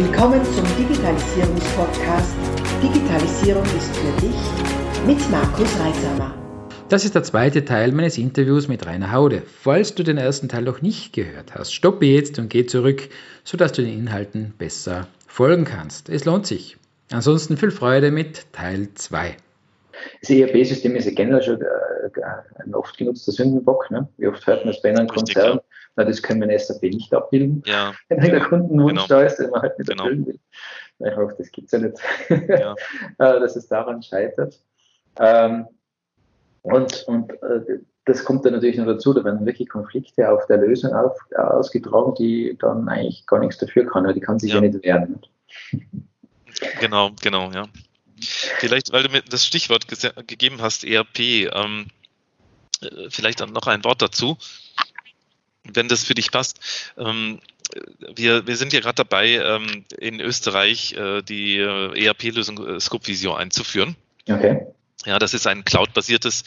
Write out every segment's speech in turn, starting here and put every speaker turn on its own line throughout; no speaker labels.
Willkommen zum Digitalisierungspodcast Digitalisierung ist für dich mit Markus Reisamer.
Das ist der zweite Teil meines Interviews mit Rainer Haude. Falls du den ersten Teil noch nicht gehört hast, stoppe jetzt und geh zurück, sodass du den Inhalten besser folgen kannst. Es lohnt sich. Ansonsten viel Freude mit Teil 2.
Das ERP-System ist ja generell schon äh, ein oft genutzter Sündenbock. Ne? Wie oft hört man es bei einem Konzern? Na, das können wir in SAP nicht abbilden.
Ja.
Wenn der Kundenwunsch genau. da ist, den man halt nicht
genau.
erfüllen will. Ich hoffe, das gibt es ja nicht, ja. Äh, dass es daran scheitert. Ähm, und und äh, das kommt dann natürlich noch dazu, da werden wirklich Konflikte auf der Lösung auf, ausgetragen, die dann eigentlich gar nichts dafür kann, weil die kann sich ja, ja nicht wehren.
Genau, genau, ja. Vielleicht, weil du mir das Stichwort gegeben hast, ERP, ähm, äh, vielleicht noch ein Wort dazu, wenn das für dich passt. Ähm, wir, wir sind ja gerade dabei, ähm, in Österreich äh, die äh, ERP-Lösung äh, Scopevisio einzuführen.
Okay.
Ja, das ist ein cloud-basiertes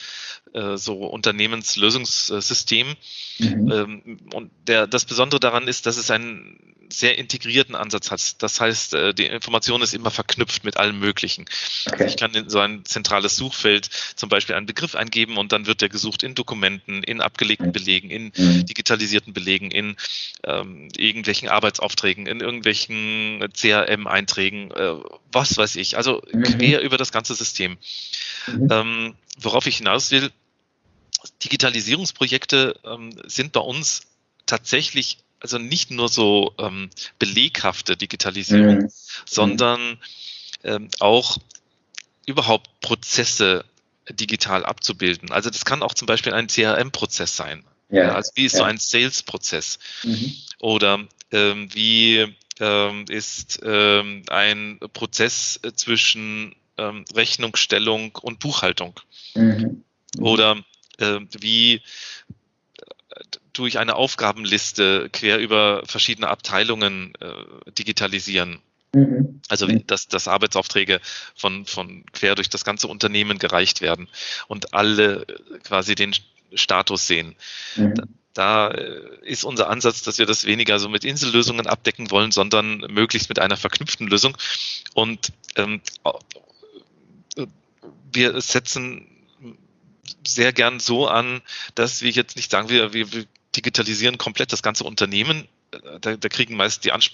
äh, so Unternehmenslösungssystem. Mhm. Ähm, und der, das Besondere daran ist, dass es einen sehr integrierten Ansatz hat. Das heißt, äh, die Information ist immer verknüpft mit allem Möglichen. Okay. Ich kann in so ein zentrales Suchfeld zum Beispiel einen Begriff eingeben und dann wird der gesucht in Dokumenten, in abgelegten mhm. Belegen, in mhm. digitalisierten Belegen, in ähm, irgendwelchen Arbeitsaufträgen, in irgendwelchen CRM-Einträgen, äh, was weiß ich. Also mhm. quer über das ganze System. Ähm, worauf ich hinaus will, Digitalisierungsprojekte ähm, sind bei uns tatsächlich also nicht nur so ähm, beleghafte Digitalisierung, mhm. sondern ähm, auch überhaupt Prozesse digital abzubilden. Also das kann auch zum Beispiel ein CRM-Prozess sein. Ja. ja. also wie ist ja. so ein Sales-Prozess? Mhm. Oder ähm, wie ähm, ist ähm, ein Prozess zwischen ähm, Rechnungsstellung und Buchhaltung. Mhm. Mhm. Oder äh, wie durch eine Aufgabenliste quer über verschiedene Abteilungen äh, digitalisieren. Mhm. Also dass, dass Arbeitsaufträge von, von quer durch das ganze Unternehmen gereicht werden und alle äh, quasi den Status sehen. Mhm. Da, da äh, ist unser Ansatz, dass wir das weniger so mit Insellösungen abdecken wollen, sondern möglichst mit einer verknüpften Lösung. Und ähm, wir setzen sehr gern so an, dass wir jetzt nicht sagen, wir, wir digitalisieren komplett das ganze Unternehmen. Da, da kriegen meist die Ansp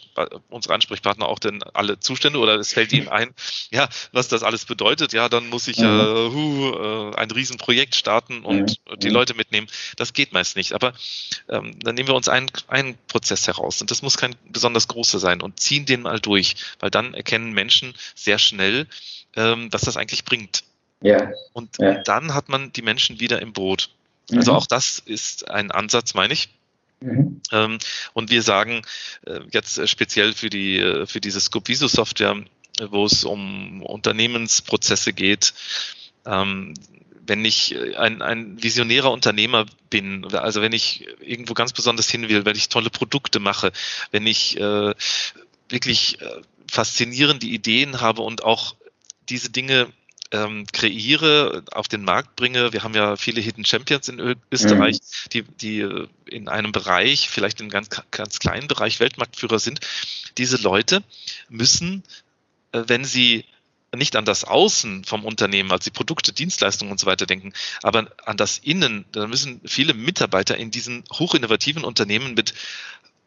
unsere Ansprechpartner auch denn alle Zustände oder es fällt ihnen ein, ja, was das alles bedeutet. Ja, dann muss ich mhm. äh, hu, äh, ein Riesenprojekt starten und mhm. die Leute mitnehmen. Das geht meist nicht. Aber ähm, dann nehmen wir uns einen, einen Prozess heraus und das muss kein besonders großer sein und ziehen den mal durch, weil dann erkennen Menschen sehr schnell, ähm, was das eigentlich bringt.
Ja.
Und, ja. und dann hat man die Menschen wieder im Boot. Also mhm. auch das ist ein Ansatz, meine ich. Mhm. Ähm, und wir sagen äh, jetzt speziell für die äh, für diese Scopiso Software, wo es um Unternehmensprozesse geht, ähm, wenn ich ein, ein visionärer Unternehmer bin, also wenn ich irgendwo ganz besonders hin will, wenn ich tolle Produkte mache, wenn ich äh, wirklich äh, faszinierende Ideen habe und auch diese Dinge ähm, kreiere, auf den Markt bringe. Wir haben ja viele Hidden Champions in Österreich, mhm. die, die äh, in einem Bereich, vielleicht in einem ganz, ganz kleinen Bereich Weltmarktführer sind. Diese Leute müssen, äh, wenn sie nicht an das Außen vom Unternehmen, also die Produkte, Dienstleistungen und so weiter denken, aber an das Innen, da müssen viele Mitarbeiter in diesen hochinnovativen Unternehmen mit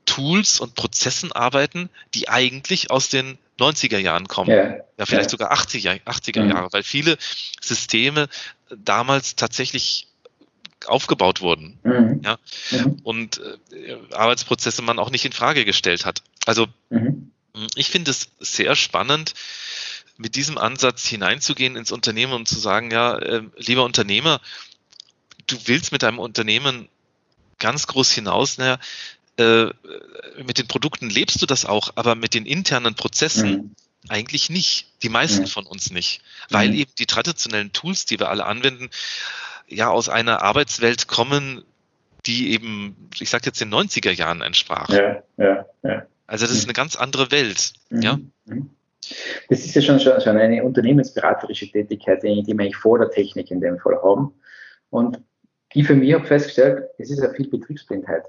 Tools und Prozessen arbeiten, die eigentlich aus den 90er Jahren kommen. Ja, ja vielleicht ja. sogar 80er, 80er mhm. Jahre, weil viele Systeme damals tatsächlich aufgebaut wurden. Mhm. Ja, mhm. und äh, Arbeitsprozesse man auch nicht in Frage gestellt hat. Also mhm. ich finde es sehr spannend, mit diesem Ansatz hineinzugehen ins Unternehmen und zu sagen, ja, äh, lieber Unternehmer, du willst mit deinem Unternehmen ganz groß hinaus, naja, äh, mit den Produkten lebst du das auch, aber mit den internen Prozessen mhm. eigentlich nicht. Die meisten mhm. von uns nicht. Weil mhm. eben die traditionellen Tools, die wir alle anwenden, ja aus einer Arbeitswelt kommen, die eben, ich sag jetzt den 90er Jahren entsprach. Ja, ja, ja. Also das ist eine ganz andere Welt. Mhm. Ja. Mhm.
Das ist ja schon, schon, schon eine unternehmensberaterische Tätigkeit, die wir eigentlich vor der Technik in dem Fall haben. Und die für mich habe festgestellt, es ist ja viel Betriebsblindheit.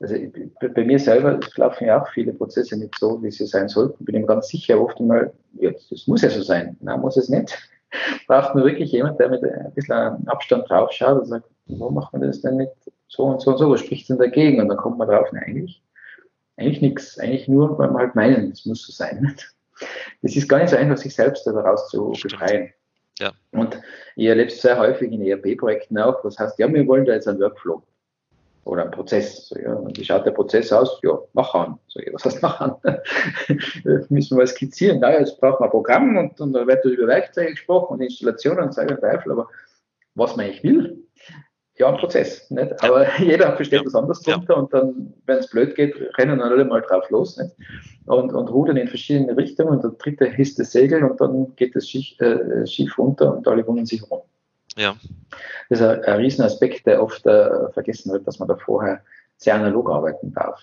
Also bei mir selber laufen ja auch viele Prozesse nicht so, wie sie sein sollten. Bin ich mir ganz sicher, oft einmal, ja, das muss ja so sein. Nein, muss es nicht. Braucht nur wirklich jemand, der mit ein bisschen Abstand drauf schaut und sagt, wo macht man das denn nicht so und so und so, was spricht denn dagegen? Und dann kommt man drauf, nein, eigentlich, eigentlich nichts. Eigentlich nur, weil man halt meinen, es muss so sein. Das ist gar nicht so einfach, sich selbst daraus zu befreien. Ja. Und ich erlebe es sehr häufig in ERP-Projekten auch, was heißt, ja, wir wollen da jetzt einen Workflow oder einen Prozess. So, ja, und wie schaut der Prozess aus? Ja, mach an. So, ja, was heißt machen? Müssen wir mal skizzieren. Naja, jetzt braucht man ein Programm und, und da wird über Werkzeuge gesprochen und Installationen und so und Teufel, aber was man eigentlich will, ja, ein Prozess. Nicht? Ja. Aber jeder versteht ja. was anderes drunter ja. und dann, wenn es blöd geht, rennen dann alle mal drauf los nicht? Und, und rudern in verschiedene Richtungen und der dritte hisst das Segel und dann geht das Schiff, äh, Schiff runter und alle wundern sich rum. Ja. Das ist ein, ein Riesenaspekt, der oft äh, vergessen wird, dass man da vorher sehr analog arbeiten darf.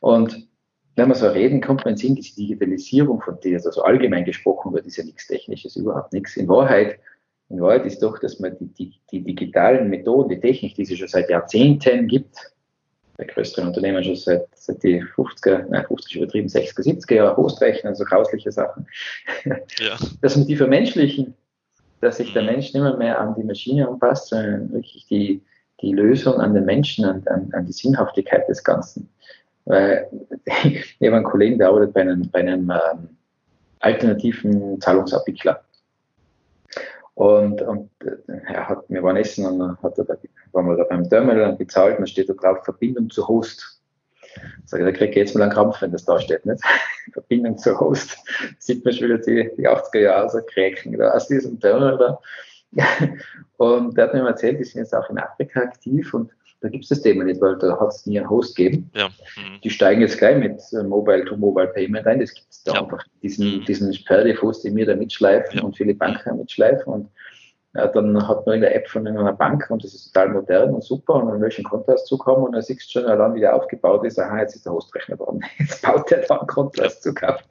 Und wenn wir so reden, kommt man in Sinn, diese Digitalisierung von der, also allgemein gesprochen wird, ist ja nichts Technisches, überhaupt nichts. In Wahrheit in Wahrheit ist doch, dass man die, die, die digitalen Methoden, die Technik, die es schon seit Jahrzehnten gibt, bei größeren Unternehmen schon seit, seit die 50er, nein, 50 übertrieben, 60er, 70er Jahre Hostrechnen, also grausliche Sachen, ja. dass man die vermenschlichen, dass sich der mhm. Mensch nicht mehr, mehr an die Maschine anpasst, sondern wirklich die, die Lösung an den Menschen, an, an, an die Sinnhaftigkeit des Ganzen. Weil ich habe einen Kollegen, der arbeitet bei einem, bei einem ähm, alternativen Zahlungsabwickler. Und, und er hat, wir waren essen und dann hat er, waren wir da beim Terminal und bezahlt und dann steht da drauf Verbindung zu Host. Sag ich, da kriege ich jetzt mal einen Krampf, wenn das da steht, nicht? Verbindung zu Host. Sieht man schon wieder die, die 80er Jahre so kräken da aus diesem Terminal da. und der hat mir erzählt, die sind jetzt auch in Afrika aktiv und da gibt es das Thema nicht, weil da hat es nie einen Host gegeben. Ja. Mhm. Die steigen jetzt gleich mit äh, Mobile-to-Mobile-Payment ein. Das gibt es da ja. einfach diesen, mhm. diesen Sperrdefuß, den wir da mitschleifen ja. und viele Banken mitschleifen. Und ja, dann hat man in der App von einer Bank und das ist total modern und super und dann willst du einen Kontoauszug haben und dann siehst du schon, allein wieder aufgebaut ist, aha, jetzt ist der Hostrechner dran. Jetzt baut der da einen Kontoauszug auf.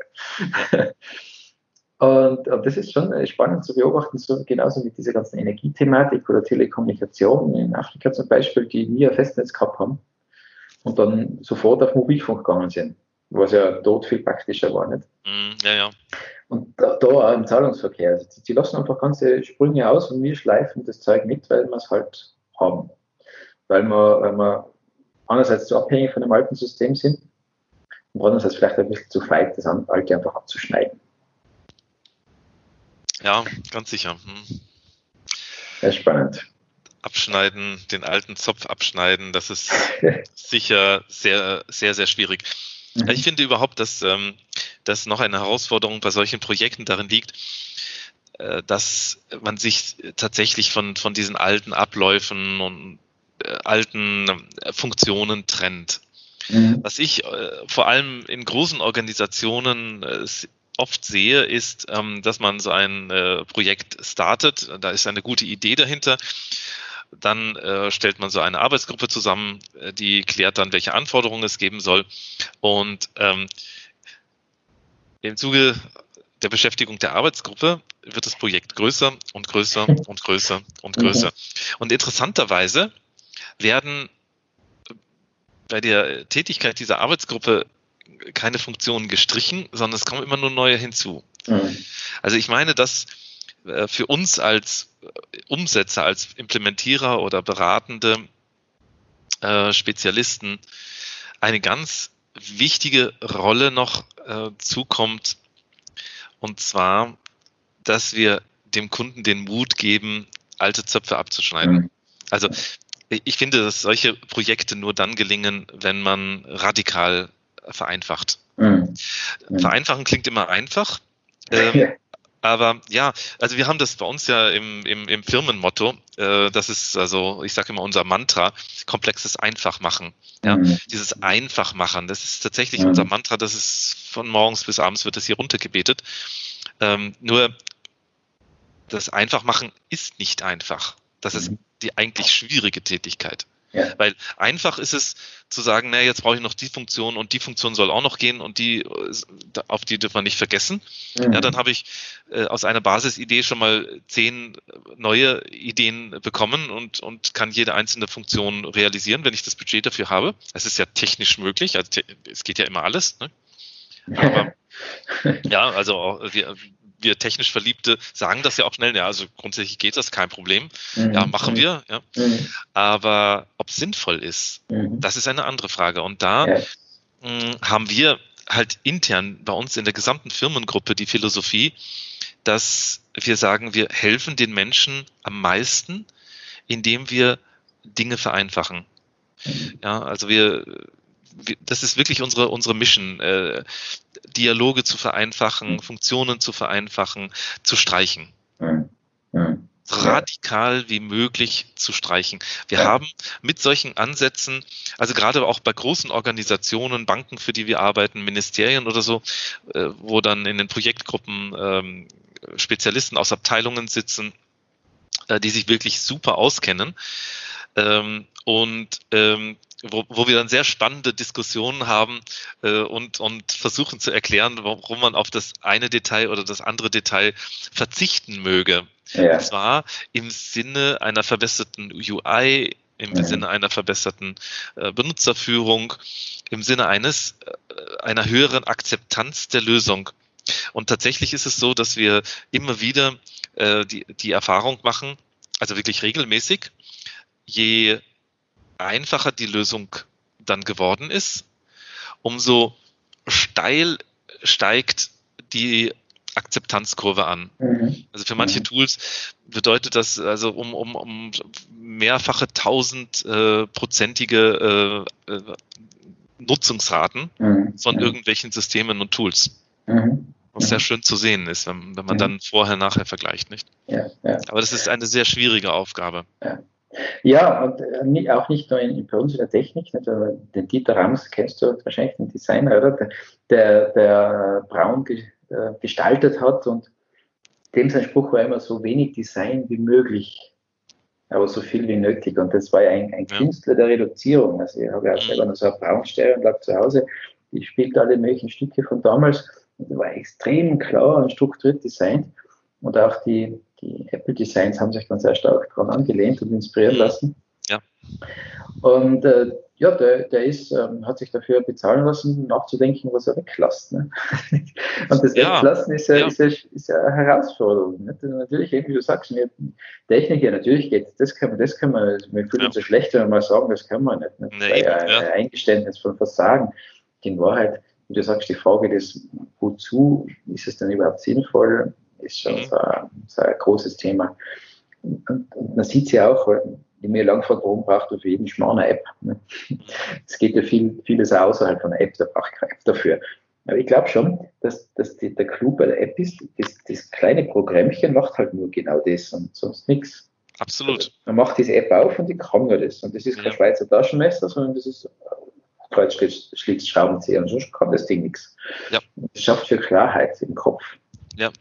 Und, und, das ist schon spannend zu beobachten, so genauso wie diese ganzen Energiethematik oder Telekommunikation in Afrika zum Beispiel, die nie ein Festnetz gehabt haben und dann sofort auf Mobilfunk gegangen sind, was ja dort viel praktischer war. Nicht? Mm, ja, ja. Und da, da auch im Zahlungsverkehr. Also die, die lassen einfach ganze Sprünge aus und wir schleifen das Zeug mit, weil wir es halt haben. Weil wir, weil wir einerseits zu abhängig von dem alten System sind und andererseits vielleicht ein bisschen zu feit, das alte einfach abzuschneiden.
Ja, ganz sicher. Hm.
Sehr spannend.
Abschneiden, den alten Zopf abschneiden, das ist sicher sehr, sehr, sehr schwierig. Mhm. Ich finde überhaupt, dass, ähm, dass noch eine Herausforderung bei solchen Projekten darin liegt, äh, dass man sich tatsächlich von, von diesen alten Abläufen und äh, alten Funktionen trennt. Mhm. Was ich äh, vor allem in großen Organisationen äh, oft sehe, ist, ähm, dass man so ein äh, Projekt startet. Da ist eine gute Idee dahinter. Dann äh, stellt man so eine Arbeitsgruppe zusammen, äh, die klärt dann, welche Anforderungen es geben soll. Und ähm, im Zuge der Beschäftigung der Arbeitsgruppe wird das Projekt größer und größer und größer und größer. Und interessanterweise werden bei der Tätigkeit dieser Arbeitsgruppe keine Funktionen gestrichen, sondern es kommen immer nur neue hinzu. Mhm. Also ich meine, dass äh, für uns als äh, Umsetzer, als Implementierer oder beratende äh, Spezialisten eine ganz wichtige Rolle noch äh, zukommt. Und zwar, dass wir dem Kunden den Mut geben, alte Zöpfe abzuschneiden. Mhm. Also ich finde, dass solche Projekte nur dann gelingen, wenn man radikal vereinfacht. Mhm. Vereinfachen klingt immer einfach. Ähm, aber ja, also wir haben das bei uns ja im, im, im Firmenmotto, äh, das ist also, ich sage immer unser Mantra, komplexes einfach machen. Ja, mhm. dieses einfach machen, das ist tatsächlich mhm. unser Mantra, das ist von morgens bis abends wird das hier runtergebetet. Ähm, nur das Einfachmachen ist nicht einfach. Das ist mhm. die eigentlich schwierige Tätigkeit. Ja. Weil einfach ist es zu sagen, naja, jetzt brauche ich noch die Funktion und die Funktion soll auch noch gehen und die, auf die dürfen wir nicht vergessen. Mhm. Ja, dann habe ich äh, aus einer Basisidee schon mal zehn neue Ideen bekommen und, und kann jede einzelne Funktion realisieren, wenn ich das Budget dafür habe. Es ist ja technisch möglich, also es geht ja immer alles. Ne? Aber, ja, also wir, wir technisch Verliebte sagen das ja auch schnell, ja, also grundsätzlich geht das, kein Problem. Mhm. Ja, machen wir, ja. Mhm. Aber ob es sinnvoll ist, mhm. das ist eine andere Frage. Und da ja. mh, hm, haben wir halt intern bei uns in der gesamten Firmengruppe die Philosophie, dass wir sagen, wir helfen den Menschen am meisten, indem wir Dinge vereinfachen. Mhm. Ja, also wir das ist wirklich unsere, unsere Mission, äh, Dialoge zu vereinfachen. Funktionen zu vereinfachen, zu streichen. Mhm. Mhm. radikal wie möglich zu streichen. Wir ja. haben mit solchen Ansätzen, also gerade auch bei großen Organisationen, Banken, für die wir arbeiten, Ministerien oder so, äh, wo dann in den Projektgruppen ähm, Spezialisten aus Abteilungen sitzen, äh, die sich wirklich super auskennen. Ähm, und ähm, wo, wo wir dann sehr spannende Diskussionen haben äh, und, und versuchen zu erklären, warum man auf das eine Detail oder das andere Detail verzichten möge. Ja. Und zwar im Sinne einer verbesserten UI, im mhm. Sinne einer verbesserten äh, Benutzerführung, im Sinne eines äh, einer höheren Akzeptanz der Lösung. Und tatsächlich ist es so, dass wir immer wieder äh, die, die Erfahrung machen, also wirklich regelmäßig, je einfacher die Lösung dann geworden ist, umso steil steigt die Akzeptanzkurve an. Mhm. Also für manche mhm. Tools bedeutet das also um, um, um mehrfache tausendprozentige äh, äh, Nutzungsraten mhm. von mhm. irgendwelchen Systemen und Tools. Mhm. Was sehr schön zu sehen ist, wenn, wenn man dann vorher nachher vergleicht, nicht? Ja, ja. Aber das ist eine sehr schwierige Aufgabe.
Ja. Ja, und äh, auch nicht nur in, bei uns in der Technik, den Dieter Rams kennst du wahrscheinlich, den Designer, oder? Der, der Braun ge, äh, gestaltet hat und dem sein Spruch war immer so wenig Design wie möglich, aber so viel wie nötig. Und das war ja ein, ein. Künstler der Reduzierung. Also ich habe ja auch mhm. selber noch so eine Braunstereoanlage zu Hause, die spielt alle möglichen Stücke von damals und war extrem klar und strukturiert designt. Und auch die, die Apple Designs haben sich dann sehr stark daran angelehnt und inspirieren mhm. lassen. Ja. Und äh, ja, der, der ist, ähm, hat sich dafür bezahlen lassen, nachzudenken, was er weglässt. Ne? und das ja. Weglassen ist ja, ja. Ist, ja, ist ja eine Herausforderung. Nicht? natürlich, wie du sagst, wir Technik, ja, natürlich geht das kann man, das kann man, wir fühlen uns so schlecht, wenn wir mal sagen, das kann man nicht. nicht? Das nee, ja ein Eingeständnis von Versagen. In Wahrheit, wie du sagst, die Frage des, wozu ist es denn überhaupt sinnvoll, ist schon mhm. so, ein, so, ein, großes Thema. Und, und man sieht es ja auch, die mir lang gefragt, warum braucht für jeden Schmarrn eine App? Es geht ja viel, vieles außerhalb von einer App, da braucht keine App dafür. Aber ich glaube schon, dass, dass die, der Clou bei der App ist, das, das kleine Programmchen macht halt nur genau das und sonst nichts.
Absolut.
Man macht diese App auf und die kann nur das. Und das ist kein ja. Schweizer Taschenmesser, sondern das ist Kreuz schließt Schraubenzieher und sonst kann das Ding nichts. Ja. Das schafft für Klarheit im Kopf. Ja.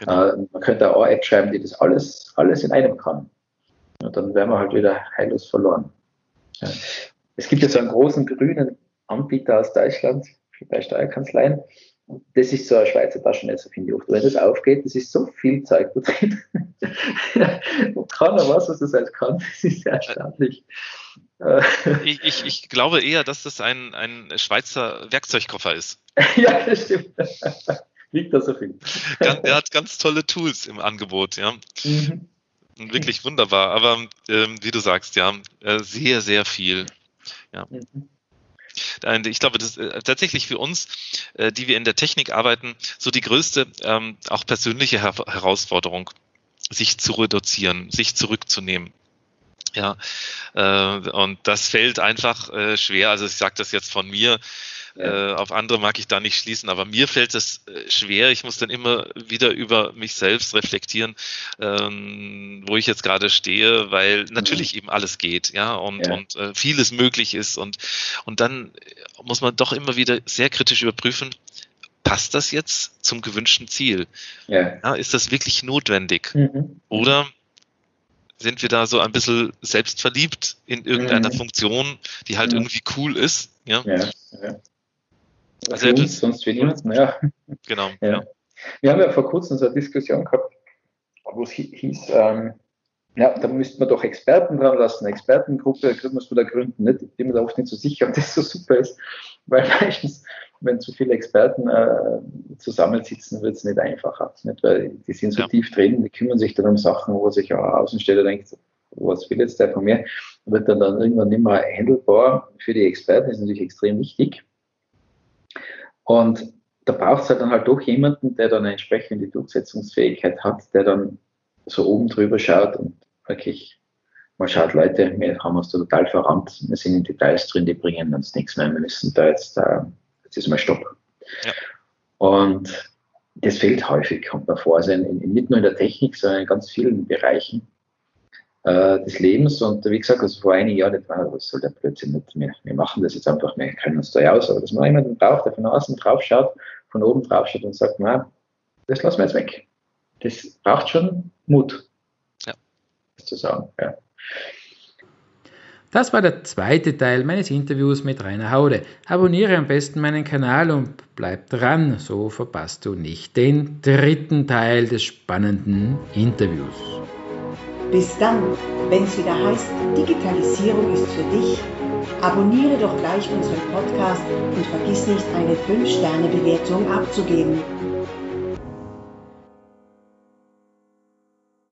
Genau. Äh, man könnte auch eine App schreiben, die das alles, alles in einem kann. Und dann wären wir halt wieder heillos verloren. Ja. Es gibt ja so einen großen grünen Anbieter aus Deutschland, bei Steuerkanzleien. Das ist so ein Schweizer Taschenmesser, finde ich oft. Wenn das aufgeht, das ist so viel Zeug da drin. Keiner weiß, was das alles kann. Das ist sehr erstaunlich.
Ich, ich, ich, glaube eher, dass das ein, ein Schweizer Werkzeugkoffer ist.
ja, das stimmt liegt da so viel.
er hat ganz tolle Tools im Angebot, ja. Mhm. Wirklich wunderbar. Aber ähm, wie du sagst, ja, äh, sehr, sehr viel. Ja. Mhm. Ich glaube, das ist äh, tatsächlich für uns, äh, die wir in der Technik arbeiten, so die größte, ähm, auch persönliche Her Herausforderung, sich zu reduzieren, sich zurückzunehmen. Ja, äh, und das fällt einfach äh, schwer. Also ich sage das jetzt von mir. Äh, auf andere mag ich da nicht schließen, aber mir fällt es äh, schwer. Ich muss dann immer wieder über mich selbst reflektieren, ähm, wo ich jetzt gerade stehe, weil natürlich mhm. eben alles geht, ja, und, ja. und äh, vieles möglich ist. Und, und dann muss man doch immer wieder sehr kritisch überprüfen, passt das jetzt zum gewünschten Ziel? Ja. ja ist das wirklich notwendig? Mhm. Oder sind wir da so ein bisschen selbstverliebt in irgendeiner mhm. Funktion, die halt mhm. irgendwie cool ist. Ja, ja, ja.
Also uns, sonst für niemanden, ja.
Genau.
Ja. ja. Wir haben ja vor kurzem so eine Diskussion gehabt, wo es hieß, ähm, ja, da müsste man doch Experten dran lassen, Expertengruppe, muss man da gründen. Nicht? Ich bin mir da oft nicht so sicher, ob das so super ist, weil meistens, wenn zu viele Experten äh, zusammensitzen, wird es nicht einfacher. Nicht? Weil die sind so ja. tief drin, die kümmern sich dann um Sachen, wo sich auch Außensteller denkt, was will jetzt der von mir? Wird dann, dann irgendwann nicht mehr handelbar. Für die Experten ist natürlich extrem wichtig. Und da braucht es halt dann halt doch jemanden, der dann eine entsprechende Durchsetzungsfähigkeit hat, der dann so oben drüber schaut und wirklich mal schaut, Leute, wir haben uns da total verrannt, wir sind in Details drin, die bringen uns nichts mehr, wir müssen da jetzt, äh, jetzt ist mal Stopp. Ja. Und das fehlt häufig, kommt mir vor, also in, in, nicht nur in der Technik, sondern in ganz vielen Bereichen äh, des Lebens. Und wie gesagt, also vor einigen Jahren, nicht, was soll der Blödsinn nicht, wir, wir machen das jetzt einfach, wir kennen uns da ja aus, aber dass man jemanden braucht, der von außen drauf schaut, von oben drauf schaut und sagt, na, das lassen wir jetzt weg. Das braucht schon Mut zu sagen. Ja.
Das war der zweite Teil meines Interviews mit Rainer Haude. Abonniere am besten meinen Kanal und bleib dran, so verpasst du nicht den dritten Teil des spannenden Interviews.
Bis dann, wenn es wieder heißt, Digitalisierung ist für dich, abonniere doch gleich unseren Podcast und vergiss nicht, eine 5-Sterne-Bewertung abzugeben.